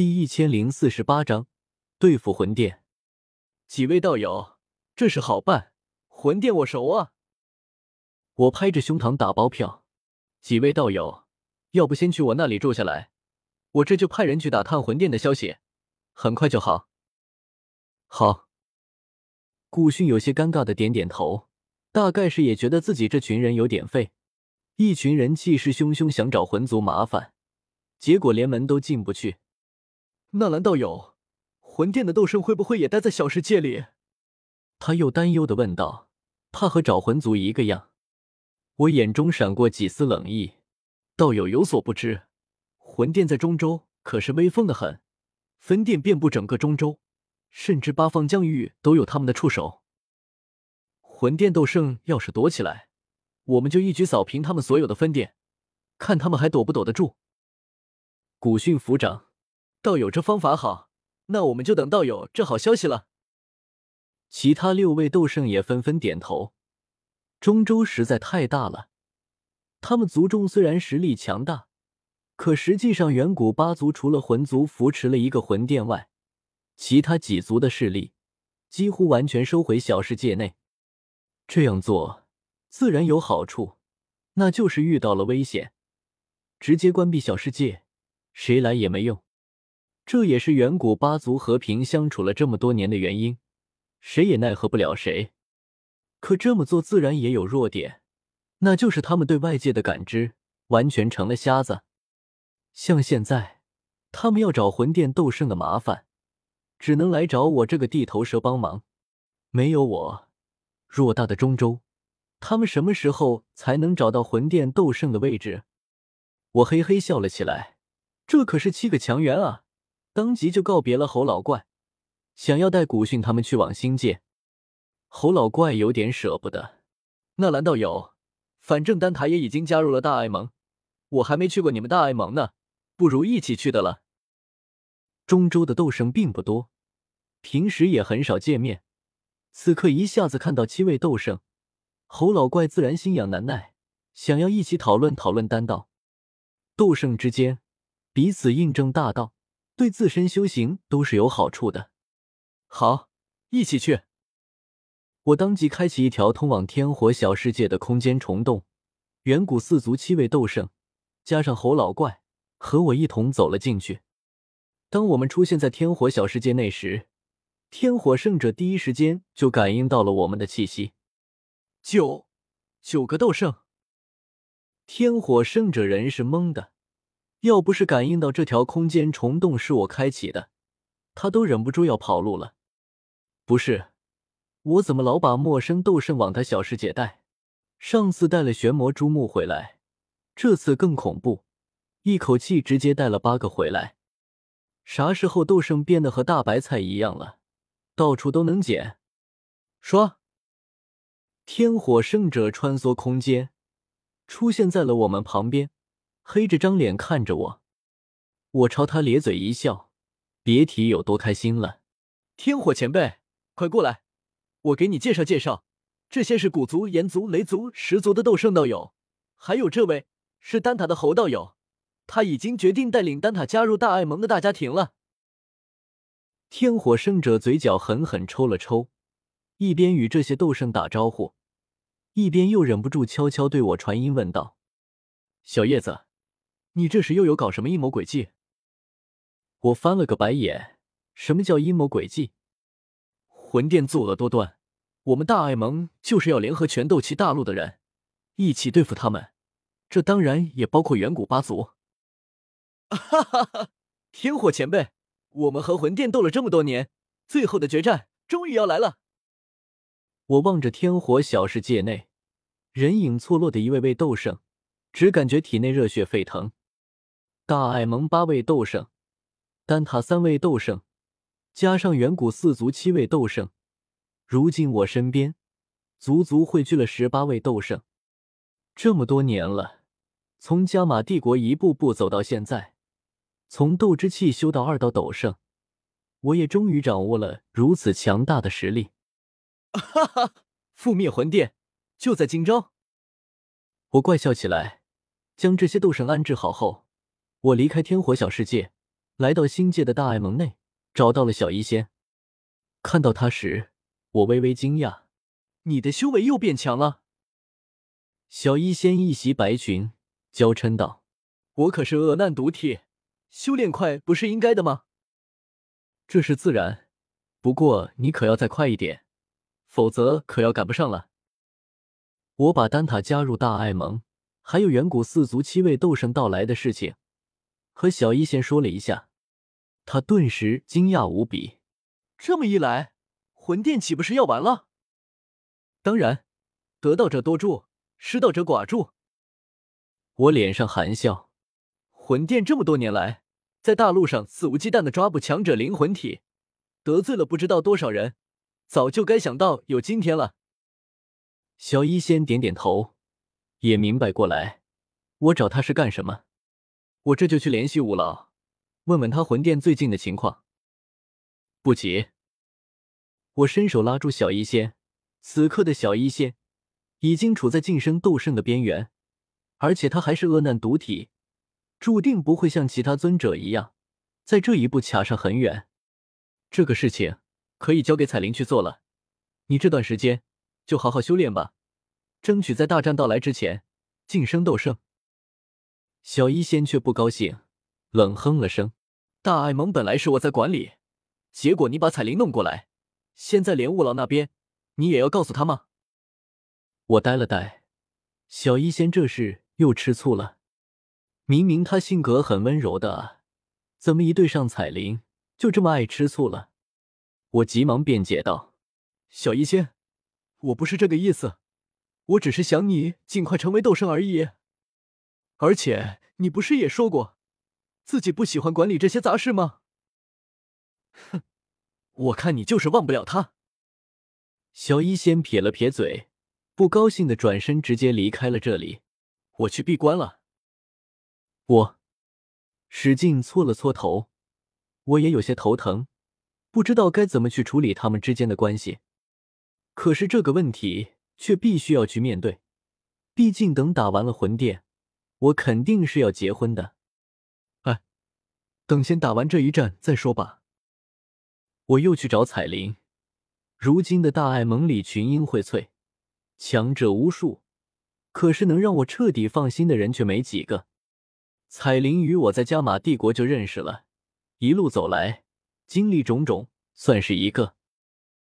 第一千零四十八章对付魂殿。几位道友，这事好办，魂殿我熟啊！我拍着胸膛打包票。几位道友，要不先去我那里住下来，我这就派人去打探魂殿的消息，很快就好。好。古训有些尴尬的点点头，大概是也觉得自己这群人有点废，一群人气势汹汹想找魂族麻烦，结果连门都进不去。纳兰道友，魂殿的斗圣会不会也待在小世界里？他又担忧的问道，怕和找魂族一个样。我眼中闪过几丝冷意，道友有所不知，魂殿在中州可是威风的很，分店遍布整个中州，甚至八方疆域都有他们的触手。魂殿斗圣要是躲起来，我们就一举扫平他们所有的分店，看他们还躲不躲得住。古训府长。道友这方法好，那我们就等道友这好消息了。其他六位斗圣也纷纷点头。中州实在太大了，他们族中虽然实力强大，可实际上远古八族除了魂族扶持了一个魂殿外，其他几族的势力几乎完全收回小世界内。这样做自然有好处，那就是遇到了危险，直接关闭小世界，谁来也没用。这也是远古八族和平相处了这么多年的原因，谁也奈何不了谁。可这么做自然也有弱点，那就是他们对外界的感知完全成了瞎子。像现在，他们要找魂殿斗圣的麻烦，只能来找我这个地头蛇帮忙。没有我，偌大的中州，他们什么时候才能找到魂殿斗圣的位置？我嘿嘿笑了起来，这可是七个强援啊！当即就告别了侯老怪，想要带古训他们去往星界。侯老怪有点舍不得。纳兰道友，反正丹塔也已经加入了大爱盟，我还没去过你们大爱盟呢，不如一起去的了。中州的斗圣并不多，平时也很少见面，此刻一下子看到七位斗圣，侯老怪自然心痒难耐，想要一起讨论讨论丹道。斗圣之间彼此印证大道。对自身修行都是有好处的。好，一起去。我当即开启一条通往天火小世界的空间虫洞，远古四族七位斗圣加上猴老怪和我一同走了进去。当我们出现在天火小世界内时，天火圣者第一时间就感应到了我们的气息。九九个斗圣，天火圣者人是懵的。要不是感应到这条空间虫洞是我开启的，他都忍不住要跑路了。不是，我怎么老把陌生斗圣往他小世界带？上次带了玄魔珠木回来，这次更恐怖，一口气直接带了八个回来。啥时候斗圣变得和大白菜一样了，到处都能捡？说，天火圣者穿梭空间，出现在了我们旁边。黑着张脸看着我，我朝他咧嘴一笑，别提有多开心了。天火前辈，快过来，我给你介绍介绍，这些是古族、炎族、雷族、十族的斗圣道友，还有这位是丹塔的侯道友，他已经决定带领丹塔加入大爱盟的大家庭了。天火圣者嘴角狠狠抽了抽，一边与这些斗圣打招呼，一边又忍不住悄悄对我传音问道：“小叶子。”你这是又有搞什么阴谋诡计？我翻了个白眼。什么叫阴谋诡计？魂殿作恶多端，我们大爱盟就是要联合全斗气大陆的人，一起对付他们。这当然也包括远古八族。哈哈哈！天火前辈，我们和魂殿斗了这么多年，最后的决战终于要来了。我望着天火小世界内人影错落的一位位斗圣，只感觉体内热血沸腾。大爱盟八位斗圣，丹塔三位斗圣，加上远古四族七位斗圣，如今我身边足足汇聚了十八位斗圣。这么多年了，从加玛帝国一步步走到现在，从斗之气修到二道斗圣，我也终于掌握了如此强大的实力。哈哈，覆灭魂殿就在今朝！我怪笑起来，将这些斗圣安置好后。我离开天火小世界，来到星界的大爱盟内，找到了小医仙。看到他时，我微微惊讶：“你的修为又变强了。”小医仙一袭白裙，娇嗔道：“我可是恶难毒体，修炼快不是应该的吗？”这是自然，不过你可要再快一点，否则可要赶不上了。我把丹塔加入大爱盟，还有远古四族七位斗圣到来的事情，和小医仙说了一下，他顿时惊讶无比。这么一来，魂殿岂不是要完了？当然，得道者多助，失道者寡助。我脸上含笑，魂殿这么多年来，在大陆上肆无忌惮的抓捕强者灵魂体，得罪了不知道多少人，早就该想到有今天了。小一仙点点头，也明白过来，我找他是干什么？我这就去联系五老，问问他魂殿最近的情况。不急，我伸手拉住小医仙。此刻的小医仙已经处在晋升斗圣的边缘，而且他还是恶难毒体，注定不会像其他尊者一样，在这一步卡上很远。这个事情可以交给彩铃去做了，你这段时间。就好好修炼吧，争取在大战到来之前晋升斗圣。小医仙却不高兴，冷哼了声：“大爱盟本来是我在管理，结果你把彩铃弄过来，现在连雾老那边你也要告诉他吗？”我呆了呆，小医仙这是又吃醋了。明明他性格很温柔的，怎么一对上彩铃就这么爱吃醋了？我急忙辩解道：“小医仙。”我不是这个意思，我只是想你尽快成为斗圣而已。而且你不是也说过，自己不喜欢管理这些杂事吗？哼，我看你就是忘不了他。小医仙撇了撇嘴，不高兴的转身，直接离开了这里。我去闭关了。我使劲搓了搓头，我也有些头疼，不知道该怎么去处理他们之间的关系。可是这个问题却必须要去面对，毕竟等打完了魂殿，我肯定是要结婚的。哎，等先打完这一战再说吧。我又去找彩铃。如今的大爱盟里群英荟萃，强者无数，可是能让我彻底放心的人却没几个。彩铃与我在加玛帝国就认识了，一路走来，经历种种，算是一个。